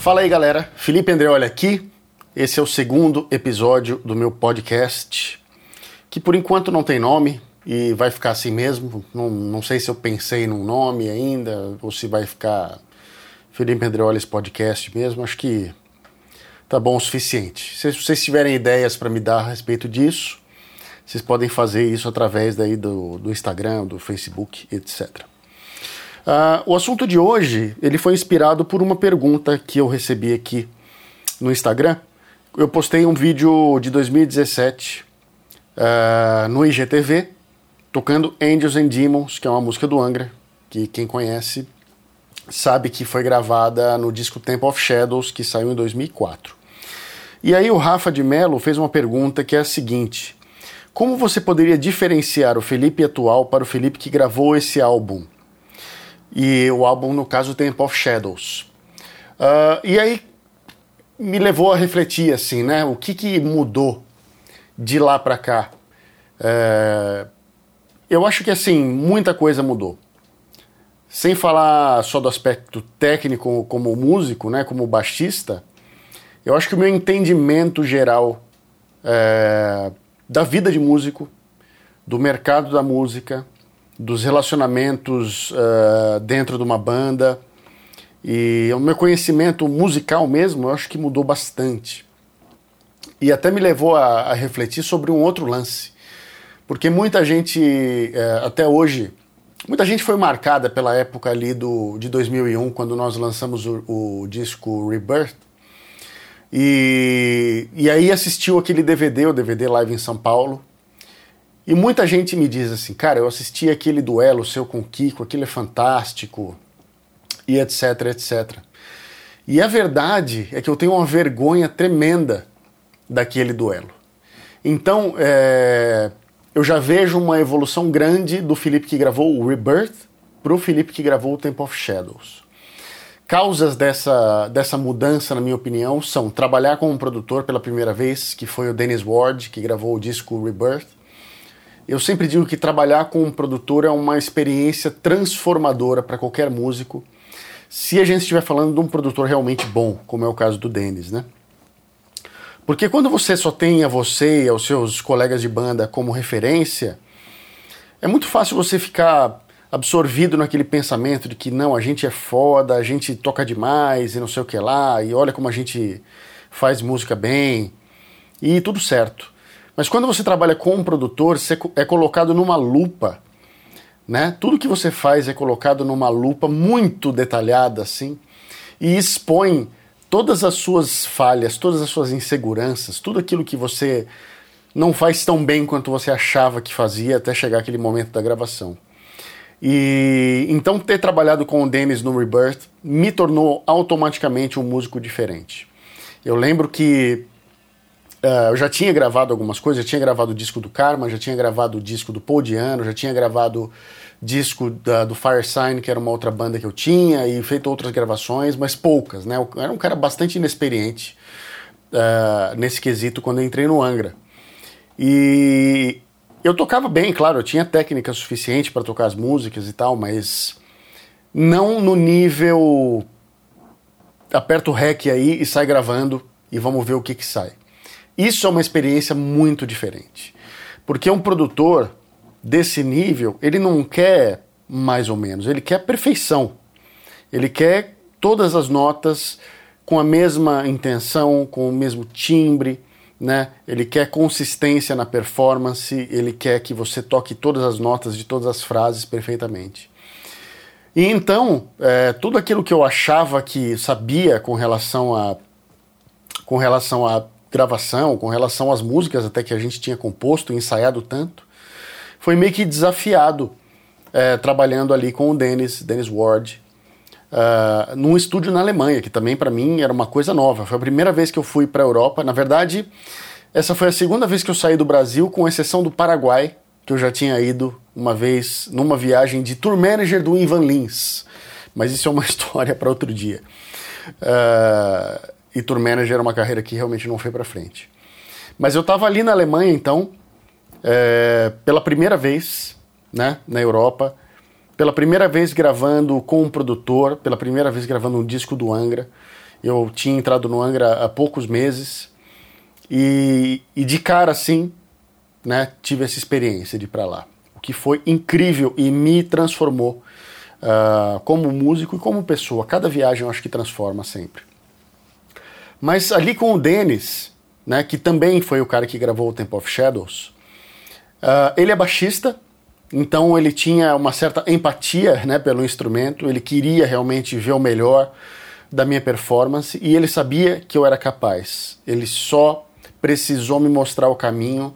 Fala aí, galera. Felipe Andreoli aqui. Esse é o segundo episódio do meu podcast, que por enquanto não tem nome e vai ficar assim mesmo. Não, não sei se eu pensei num nome ainda ou se vai ficar Felipe Andreoli's podcast mesmo. Acho que tá bom o suficiente. Se vocês tiverem ideias para me dar a respeito disso, vocês podem fazer isso através daí do, do Instagram, do Facebook, etc. Uh, o assunto de hoje ele foi inspirado por uma pergunta que eu recebi aqui no Instagram. Eu postei um vídeo de 2017 uh, ah, no IGTV tocando Angels and Demons, que é uma música do Angra, que quem conhece sabe que foi gravada no disco Temple of Shadows, que saiu em 2004. E aí o Rafa de Mello fez uma pergunta que é a seguinte: como você poderia diferenciar o Felipe atual para o Felipe que gravou esse álbum? E o álbum, no caso, Temple of Shadows. Uh, e aí me levou a refletir assim, né? O que, que mudou de lá para cá? Uh, eu acho que assim, muita coisa mudou. Sem falar só do aspecto técnico como músico, né, como baixista, eu acho que o meu entendimento geral é, da vida de músico, do mercado da música, dos relacionamentos uh, dentro de uma banda e o meu conhecimento musical mesmo, eu acho que mudou bastante. E até me levou a, a refletir sobre um outro lance. Porque muita gente, uh, até hoje, muita gente foi marcada pela época ali do, de 2001, quando nós lançamos o, o disco Rebirth, e, e aí assistiu aquele DVD, o DVD Live em São Paulo. E muita gente me diz assim, cara, eu assisti aquele duelo seu com o Kiko, aquilo é fantástico, e etc, etc. E a verdade é que eu tenho uma vergonha tremenda daquele duelo. Então, é, eu já vejo uma evolução grande do Felipe que gravou o Rebirth para o Felipe que gravou o Temple of Shadows. Causas dessa, dessa mudança, na minha opinião, são trabalhar com um produtor pela primeira vez, que foi o Dennis Ward, que gravou o disco Rebirth. Eu sempre digo que trabalhar com um produtor é uma experiência transformadora para qualquer músico, se a gente estiver falando de um produtor realmente bom, como é o caso do Dennis, né? Porque quando você só tem a você e aos seus colegas de banda como referência, é muito fácil você ficar absorvido naquele pensamento de que não, a gente é foda, a gente toca demais e não sei o que lá, e olha como a gente faz música bem, e tudo certo. Mas quando você trabalha com um produtor, você é colocado numa lupa, né? Tudo que você faz é colocado numa lupa muito detalhada assim, e expõe todas as suas falhas, todas as suas inseguranças, tudo aquilo que você não faz tão bem quanto você achava que fazia até chegar aquele momento da gravação. E então ter trabalhado com o Dennis no Rebirth me tornou automaticamente um músico diferente. Eu lembro que uh, eu já tinha gravado algumas coisas, já tinha gravado o disco do Karma, já tinha gravado o disco do Paul Diano, já tinha gravado disco da, do Fire Sign, que era uma outra banda que eu tinha, e feito outras gravações, mas poucas, né? Eu era um cara bastante inexperiente uh, nesse quesito quando eu entrei no Angra. E eu tocava bem, claro, eu tinha técnica suficiente para tocar as músicas e tal, mas não no nível aperta o rec aí e sai gravando e vamos ver o que que sai. Isso é uma experiência muito diferente. Porque um produtor desse nível, ele não quer mais ou menos, ele quer perfeição. Ele quer todas as notas com a mesma intenção, com o mesmo timbre, né? Ele quer consistência na performance, ele quer que você toque todas as notas de todas as frases perfeitamente. E então, é, tudo aquilo que eu achava que sabia com relação a com relação à gravação, com relação às músicas até que a gente tinha composto, ensaiado tanto, foi meio que desafiado é, trabalhando ali com o Dennis, Dennis Ward, uh, num estúdio na Alemanha, que também para mim era uma coisa nova. Foi a primeira vez que eu fui para a Europa. Na verdade, essa foi a segunda vez que eu saí do Brasil, com exceção do Paraguai, que eu já tinha ido uma vez numa viagem de tour manager do Ivan Lins. Mas isso é uma história para outro dia. Uh, e tour manager é uma carreira que realmente não foi para frente. Mas eu estava ali na Alemanha, então, é, pela primeira vez, né, na Europa, pela primeira vez gravando com um produtor, pela primeira vez gravando um disco do Angra. Eu tinha entrado no Angra há poucos meses e, e de cara assim, né, tive essa experiência de ir para lá, o que foi incrível e me transformou uh, como músico e como pessoa. Cada viagem eu acho que transforma sempre. Mas ali com o Dennis, né, que também foi o cara que gravou o Temple of Shadows, uh, ele é baixista, então ele tinha uma certa empatia né, pelo instrumento, ele queria realmente ver o melhor da minha performance e ele sabia que eu era capaz. Ele só precisou me mostrar o caminho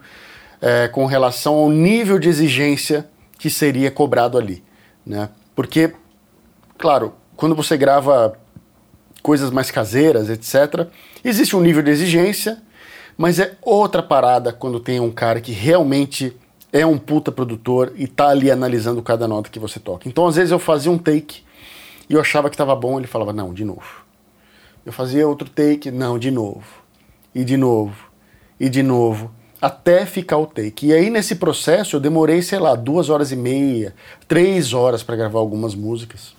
é, com relação ao nível de exigência que seria cobrado ali. Né? Porque, claro, quando você grava coisas mais caseiras, etc., existe um nível de exigência, mas é outra parada quando tem um cara que realmente é um puta produtor e tá ali analisando cada nota que você toca. Então, às vezes, eu fazia um take e eu achava que estava bom, ele falava, não, de novo. Eu fazia outro take, não, de novo. E de novo. E de novo. Até ficar o take. E aí, nesse processo, eu demorei, sei lá, duas horas e meia, três horas para gravar algumas músicas.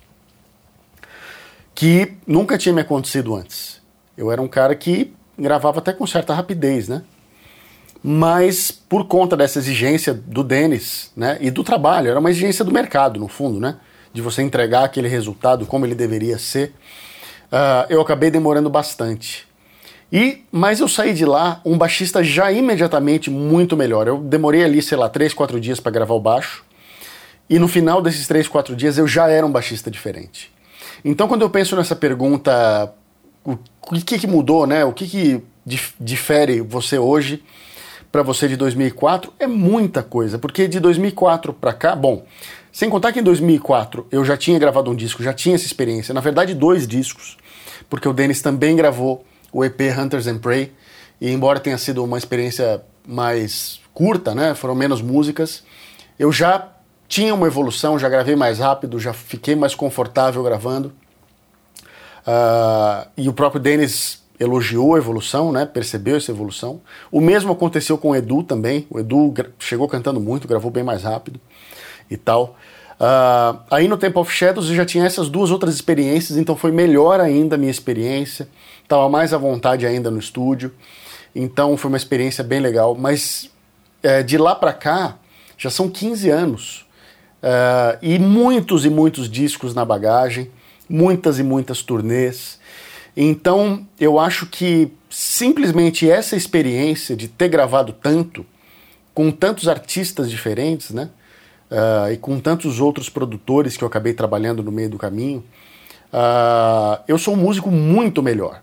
Que nunca tinha me acontecido antes. Eu era um cara que gravava até com certa rapidez, né? Mas por conta dessa exigência do Denis, né, e do trabalho, era uma exigência do mercado, no fundo, né, de você entregar aquele resultado como ele deveria ser, uh, eu acabei demorando bastante. E, mas eu saí de lá um baixista já imediatamente muito melhor. Eu demorei ali, sei lá, 3, 4 dias para gravar o baixo. E no final desses 3, 4 dias eu já era um baixista diferente. Então quando eu penso nessa pergunta, o, que, que mudou, né? O que, que difere você hoje para você de 2004 é muita coisa, porque de 2004 para cá, bom, sem contar que em 2004 eu já tinha gravado um disco, já tinha essa experiência, na verdade dois discos, porque o Dennis também gravou o EP Hunters and Prey, e embora tenha sido uma experiência mais curta, né, foram menos músicas, eu já tinha uma evolução, já gravei mais rápido, já fiquei mais confortável gravando. Uh, e o próprio Dennis elogiou a evolução, né? Percebeu essa evolução. O mesmo aconteceu com o Edu também. O Edu chegou cantando muito, gravou bem mais rápido e tal. Uh, aí no Temple of Shadows eu já tinha essas duas outras experiências, então foi melhor ainda a minha experiência. Tava mais à vontade ainda no estúdio. Então foi uma experiência bem legal. Mas é, de lá para cá já são 15 anos. Uh, e muitos e muitos discos na bagagem, muitas e muitas turnês. Então, eu acho que simplesmente essa experiência de ter gravado tanto, com tantos artistas diferentes, né? Uh, e com tantos outros produtores que eu acabei trabalhando no meio do caminho, uh, eu sou um músico muito melhor.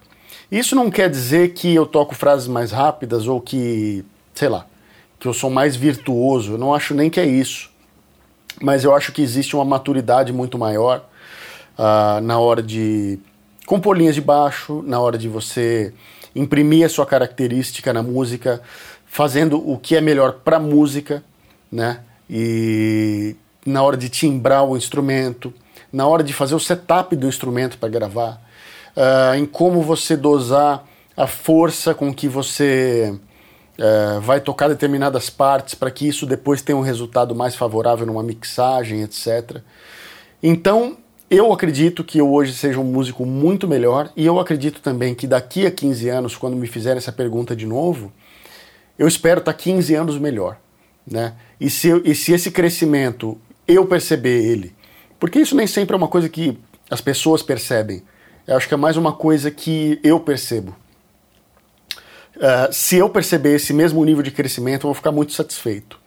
Isso não quer dizer que eu toco frases mais rápidas ou que, sei lá, que eu sou mais virtuoso. Eu não acho nem que é isso. Mas eu acho que existe uma maturidade muito maior uh, na hora de compor linhas de baixo, na hora de você imprimir a sua característica na música, fazendo o que é melhor para a música, né? E na hora de timbrar o instrumento, na hora de fazer o setup do instrumento para gravar, uh, em como você dosar a força com que você uh, vai tocar determinadas partes para que isso depois tenha um resultado mais favorável numa mixagem, etc. Então, eu acredito que eu hoje seja um músico muito melhor e eu acredito também que daqui a 15 anos, quando me fizerem essa pergunta de novo, eu espero estar 15 anos melhor. Né? E, se, e se esse crescimento eu perceber ele, porque isso nem sempre é uma coisa que as pessoas percebem, eu acho que é mais uma coisa que eu percebo. Uh, se eu perceber esse mesmo nível de crescimento, eu vou ficar muito satisfeito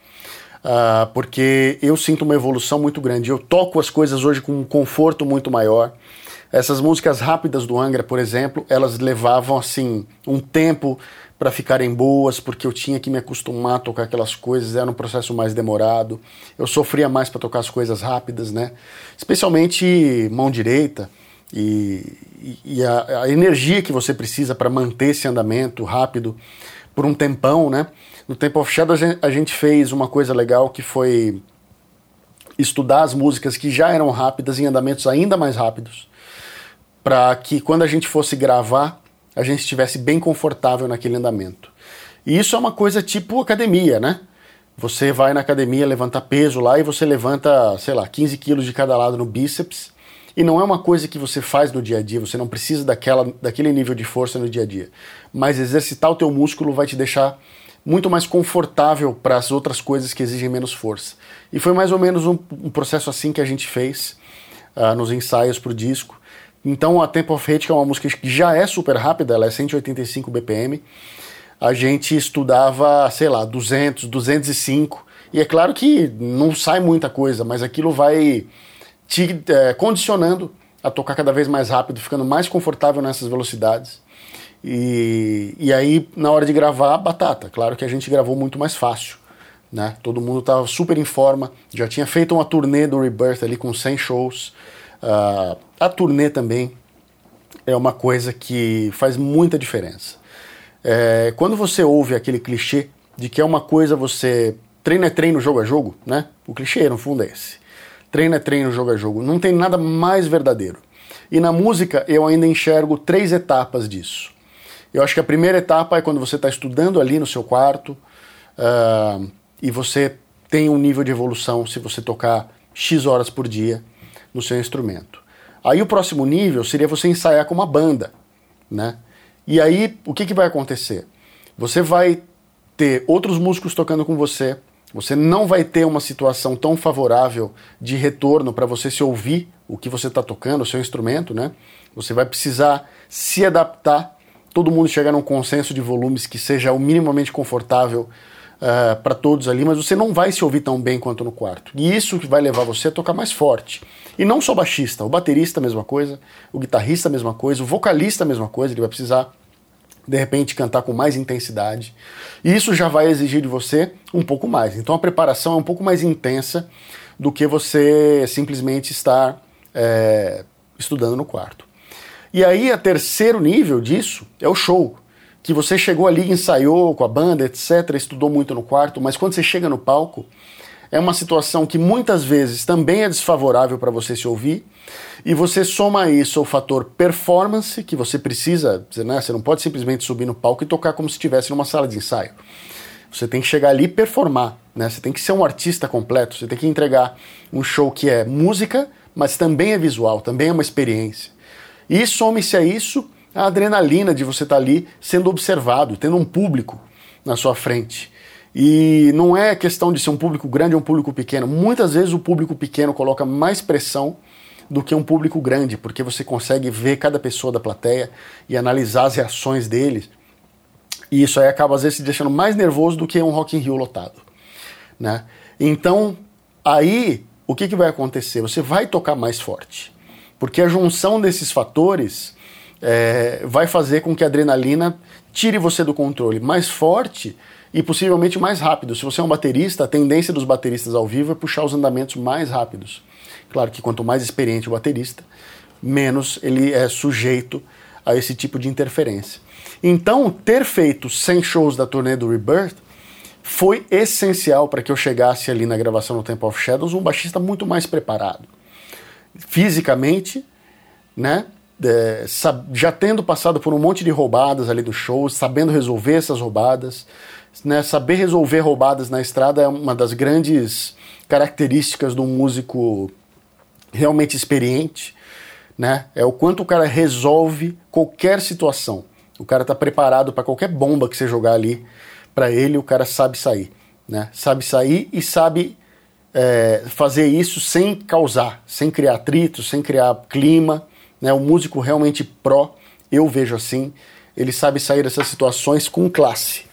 uh, porque eu sinto uma evolução muito grande. Eu toco as coisas hoje com um conforto muito maior. Essas músicas rápidas do Angra, por exemplo, elas levavam assim um tempo para ficarem boas, porque eu tinha que me acostumar a tocar aquelas coisas, era um processo mais demorado. Eu sofria mais para tocar as coisas rápidas, né? Especialmente mão direita e, e a, a energia que você precisa para manter esse andamento rápido por um tempão, né? No Temple of Shadow a gente fez uma coisa legal que foi estudar as músicas que já eram rápidas em andamentos ainda mais rápidos, para que quando a gente fosse gravar, a gente estivesse bem confortável naquele andamento. E isso é uma coisa tipo academia, né? Você vai na academia levantar peso lá e você levanta, sei lá, 15 quilos de cada lado no bíceps E não é uma coisa que você faz no dia a dia, você não precisa daquela, daquele nível de força no dia a dia. Mas exercitar o teu músculo vai te deixar muito mais confortável para as outras coisas que exigem menos força. E foi mais ou menos um, um processo assim que a gente fez uh, nos ensaios para o disco. Então a Tempo of Hate, que é uma música que já é super rápida, ela é 185 BPM, a gente estudava, sei lá, 200, 205. E é claro que não sai muita coisa, mas aquilo vai te é, condicionando a tocar cada vez mais rápido, ficando mais confortável nessas velocidades. E, e aí, na hora de gravar, batata. Claro que a gente gravou muito mais fácil. Né? Todo mundo estava super em forma, já tinha feito uma turnê do Rebirth ali com 100 shows. Uh, a turnê também é uma coisa que faz muita diferença. É, quando você ouve aquele clichê de que é uma coisa você treino é treino, jogo é jogo, né? O clichê no fundo é esse. Treino é treino, jogo é jogo. Não tem nada mais verdadeiro. E na música eu ainda enxergo três etapas disso. Eu acho que a primeira etapa é quando você está estudando ali no seu quarto uh, e você tem um nível de evolução se você tocar X horas por dia no seu instrumento. Aí o próximo nível seria você ensaiar com uma banda, né? E aí, o que, que vai acontecer? Você vai ter outros músicos tocando com você, você não vai ter uma situação tão favorável de retorno para você se ouvir o que você está tocando, o seu instrumento, né? Você vai precisar se adaptar, todo mundo chegar num consenso de volumes que seja o minimamente confortável uh, eh, para todos ali, mas você não vai se ouvir tão bem quanto no quarto. E isso vai levar você a tocar mais forte. E não só baixista, o baterista a mesma coisa, o guitarrista a mesma coisa, o vocalista a mesma coisa, ele vai precisar de repente cantar com mais intensidade. E isso já vai exigir de você um pouco mais. Então a preparação é um pouco mais intensa do que você simplesmente estar é, estudando no quarto. E aí, a terceiro nível disso é o show que você chegou ali, ensaiou com a banda, etc., estudou muito no quarto, mas quando você chega no palco, é uma situação que muitas vezes também é desfavorável para você se ouvir, e você soma isso o fator performance, que você precisa, né, você não pode simplesmente subir no palco e tocar como se estivesse numa sala de ensaio. Você tem que chegar ali e performar, né? Você tem que ser um artista completo, você tem que entregar um show que é música, mas também é visual, também é uma experiência. E some-se a isso a adrenalina de você estar tá ali sendo observado, tendo um público na sua frente. E não é questão de ser um público grande ou um público pequeno. Muitas vezes o público pequeno coloca mais pressão do que um público grande, porque você consegue ver cada pessoa da plateia e analisar as reações deles. E isso aí acaba às vezes se deixando mais nervoso do que um Rock in Rio lotado, né? Então, aí o que, que vai acontecer? Você vai tocar mais forte, porque a junção desses fatores é, vai fazer com que a adrenalina tire você do controle mais forte e possivelmente mais rápido. Se você é um baterista, a tendência dos bateristas ao vivo é puxar os andamentos mais rápidos. Claro que quanto mais experiente o baterista, menos ele é sujeito a esse tipo de interferência. Então, ter feito 100 shows da turnê do Rebirth foi essencial para que eu chegasse ali na gravação no Temple of Shadows um baixista muito mais preparado. Fisicamente, né? é, já tendo passado por um monte de roubadas ali do show, sabendo resolver essas roubadas, né, saber resolver roubadas na estrada é uma das grandes características de um músico realmente experiente, né? É o quanto o cara resolve qualquer situação. O cara está preparado para qualquer bomba que você jogar ali para ele, o cara sabe sair, né? Sabe sair e sabe é, fazer isso sem causar, sem criar atrito, sem criar clima né? O músico realmente pró, eu vejo assim, ele sabe sair dessas situações com classe.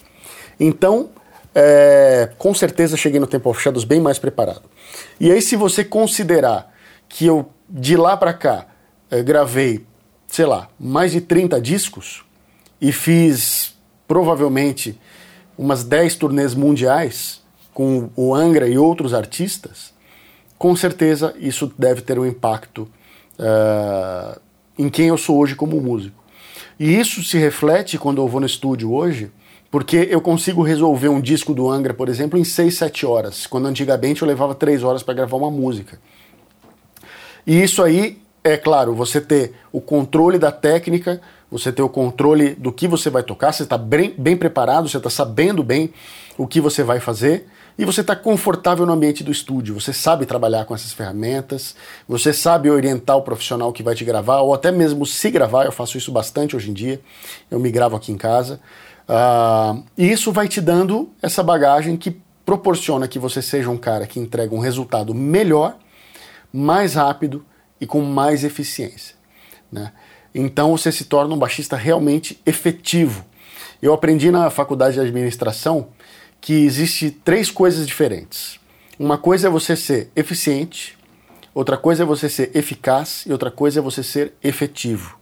Então, é, com certeza cheguei no Temple of bem mais preparado. E aí, se você considerar que eu, de lá para cá, é, gravei, sei lá, mais de 30 discos e fiz provavelmente umas 10 turnês mundiais com o Angra e outros artistas, com certeza isso deve ter um impacto uh, em quem eu sou hoje como músico. E isso se reflete quando eu vou no estúdio hoje, porque eu consigo resolver um disco do Angra, por exemplo, em 6, 7 horas, quando antigamente eu levava 3 horas para gravar uma música. E isso aí, é claro, você ter o controle da técnica, você ter o controle do que você vai tocar, você está bem, bem preparado, você está sabendo bem o que você vai fazer, e você está confortável no ambiente do estúdio. Você sabe trabalhar com essas ferramentas, você sabe orientar o profissional que vai te gravar, ou até mesmo se gravar. Eu faço isso bastante hoje em dia. Eu me gravo aqui em casa. Uh, e isso vai te dando essa bagagem que proporciona que você seja um cara que entrega um resultado melhor, mais rápido e com mais eficiência. Né? Então você se torna um baixista realmente efetivo. Eu aprendi na faculdade de administração que existe três coisas diferentes. Uma coisa é você ser eficiente, outra coisa é você ser eficaz e outra coisa é você ser efetivo.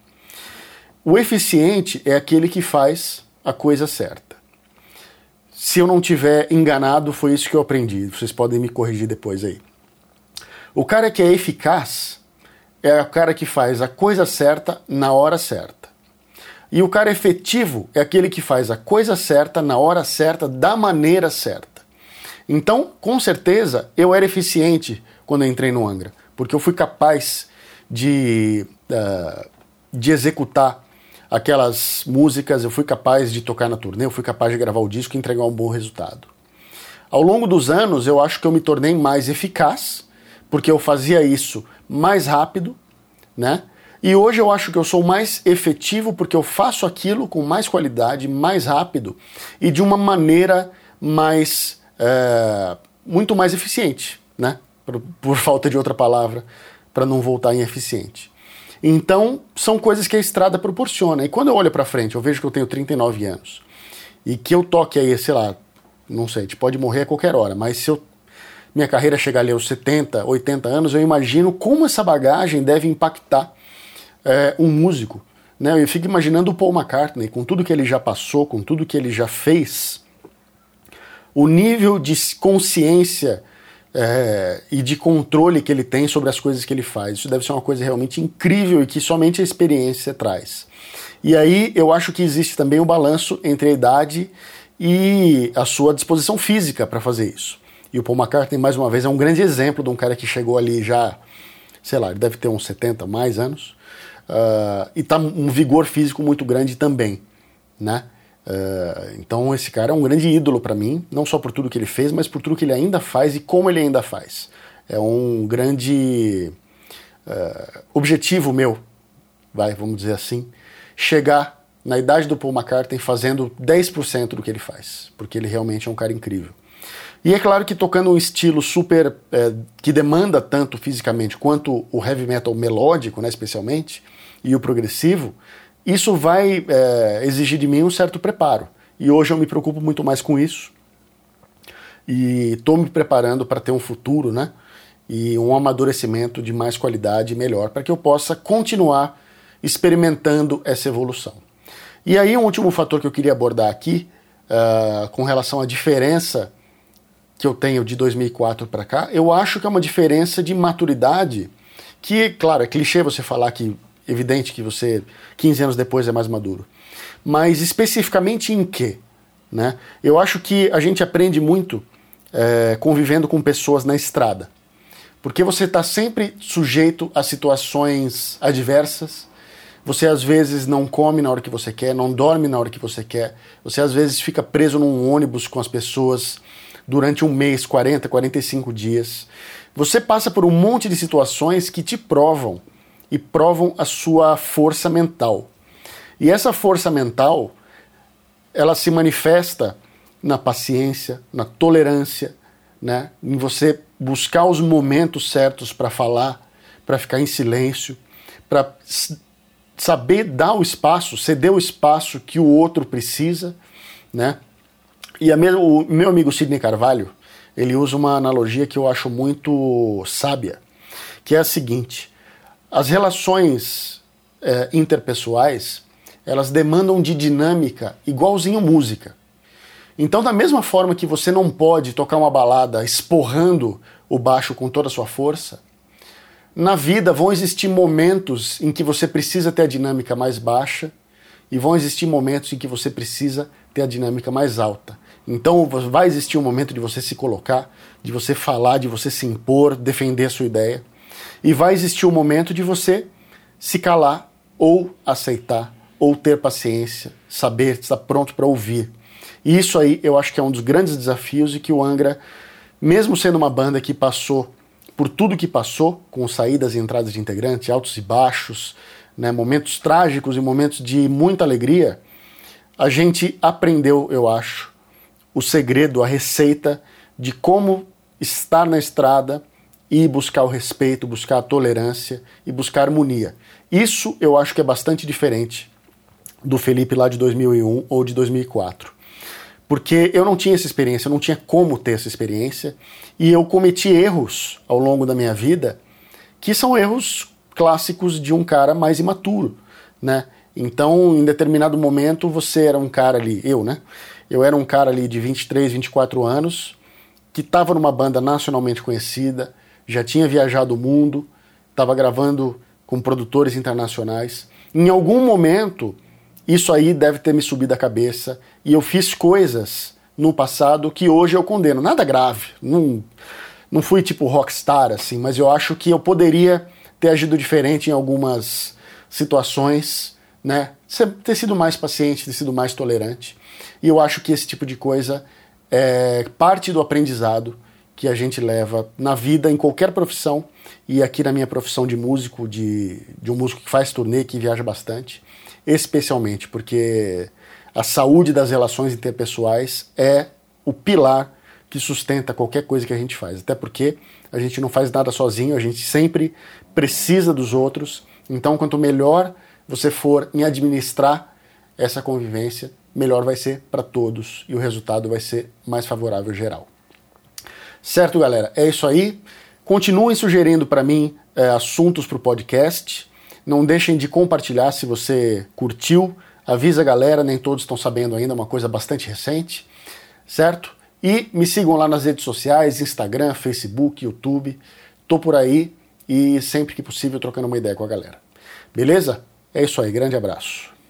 O eficiente é aquele que faz a coisa certa. Se eu não tiver enganado, foi isso que eu aprendi. Vocês podem me corrigir depois aí. O cara que é eficaz é o cara que faz a coisa certa na hora certa. E o cara efetivo é aquele que faz a coisa certa na hora certa, da maneira certa. Então, com certeza, eu era eficiente quando entrei no Angra, porque eu fui capaz de, uh, de executar aquelas músicas, eu fui capaz de tocar na turnê, eu fui capaz de gravar o disco e entregar um bom resultado. Ao longo dos anos, eu acho que eu me tornei mais eficaz, porque eu fazia isso mais rápido, né? E hoje eu acho que eu sou mais efetivo porque eu faço aquilo com mais qualidade, mais rápido e de uma maneira mais. É, muito mais eficiente, né? Por, por falta de outra palavra, para não voltar em eficiente. Então, são coisas que a estrada proporciona. E quando eu olho para frente, eu vejo que eu tenho 39 anos e que eu toque aí, sei lá, não sei, a gente pode morrer a qualquer hora, mas se eu, minha carreira chegar ali aos 70, 80 anos, eu imagino como essa bagagem deve impactar é, um músico. Né? Eu fico imaginando o Paul McCartney, com tudo que ele já passou, com tudo que ele já fez, o nível de consciência é, e de controle que ele tem sobre as coisas que ele faz. Isso deve ser uma coisa realmente incrível e que somente a experiência traz. E aí eu acho que existe também um balanço entre a idade e a sua disposição física para fazer isso. E o Paul McCartney, mais uma vez, é um grande exemplo de um cara que chegou ali já, sei lá, ele deve ter uns 70 mais anos, uh, e tá um vigor físico muito grande também, né? Uh, então esse cara é um grande ídolo para mim, não só por tudo que ele fez, mas por tudo que ele ainda faz e como ele ainda faz. É um grande uh, objetivo meu, vai, vamos dizer assim, chegar na idade do Paul McCartney fazendo 10% do que ele faz, porque ele realmente é um cara incrível. E é claro que tocando um estilo super é, que demanda tanto fisicamente quanto o heavy metal melódico, né, especialmente, e o progressivo, isso vai é, exigir de mim um certo preparo. E hoje eu me preocupo muito mais com isso. E estou me preparando para ter um futuro, né? E um amadurecimento de mais qualidade e melhor, para que eu possa continuar experimentando essa evolução. E aí, um último fator que eu queria abordar aqui, uh, com relação à diferença que eu tenho de 2004 para cá, eu acho que é uma diferença de maturidade, que, claro, é clichê você falar que evidente que você 15 anos depois é mais maduro. Mas especificamente em quê? Né? Eu acho que a gente aprende muito é, convivendo com pessoas na estrada. Porque você está sempre sujeito a situações adversas. Você às vezes não come na hora que você quer, não dorme na hora que você quer. Você às vezes fica preso num ônibus com as pessoas durante um mês, 40, 45 dias. Você passa por um monte de situações que te provam e provam a sua força mental. E essa força mental, ela se manifesta na paciência, na tolerância, né? em você buscar os momentos certos para falar, para ficar em silêncio, para saber dar o espaço, ceder o espaço que o outro precisa, né? E a o meu amigo Sidney Carvalho, ele usa uma analogia que eu acho muito sábia, que é a seguinte: as relações é, interpessoais, elas demandam de dinâmica igualzinho música. Então, da mesma forma que você não pode tocar uma balada esporrando o baixo com toda a sua força, na vida vão existir momentos em que você precisa ter a dinâmica mais baixa e vão existir momentos em que você precisa ter a dinâmica mais alta. Então vai existir um momento de você se colocar, de você falar, de você se impor, defender a sua ideia. E vai existir o um momento de você se calar ou aceitar ou ter paciência, saber estar pronto para ouvir. E isso aí eu acho que é um dos grandes desafios e que o Angra, mesmo sendo uma banda que passou por tudo que passou, com saídas e entradas de integrantes, altos e baixos, né, momentos trágicos e momentos de muita alegria, a gente aprendeu, eu acho, o segredo, a receita de como estar na estrada e buscar o respeito, buscar a tolerância e buscar harmonia. Isso eu acho que é bastante diferente do Felipe lá de 2001 ou de 2004. Porque eu não tinha essa experiência, eu não tinha como ter essa experiência e eu cometi erros ao longo da minha vida que são erros clássicos de um cara mais imaturo, né? Então, em determinado momento, você era um cara ali, eu, né? Eu era um cara ali de 23, 24 anos, que estava numa banda nacionalmente conhecida, já tinha viajado o mundo, estava gravando com produtores internacionais. Em algum momento, isso aí deve ter me subido a cabeça e eu fiz coisas no passado que hoje eu condeno. Nada grave, não, não fui tipo rockstar assim, mas eu acho que eu poderia ter agido diferente em algumas situações, né? Ter sido mais paciente, ter sido mais tolerante. E eu acho que esse tipo de coisa é parte do aprendizado que a gente leva na vida, em qualquer profissão, e aqui na minha profissão de músico, de, de um músico que faz turnê, que viaja bastante, especialmente porque a saúde das relações interpessoais é o pilar que sustenta qualquer coisa que a gente faz. Até porque a gente não faz nada sozinho, a gente sempre precisa dos outros. Então, quanto melhor você for em administrar essa convivência, melhor vai ser para todos e o resultado vai ser mais favorável geral. Certo, galera? É isso aí. Continuem sugerindo para mim é, assuntos para o podcast. Não deixem de compartilhar se você curtiu. Avisa a galera, nem todos estão sabendo ainda, uma coisa bastante recente, certo? E me sigam lá nas redes sociais, Instagram, Facebook, YouTube. Tô por aí e sempre que possível trocando uma ideia com a galera. Beleza? É isso aí, grande abraço.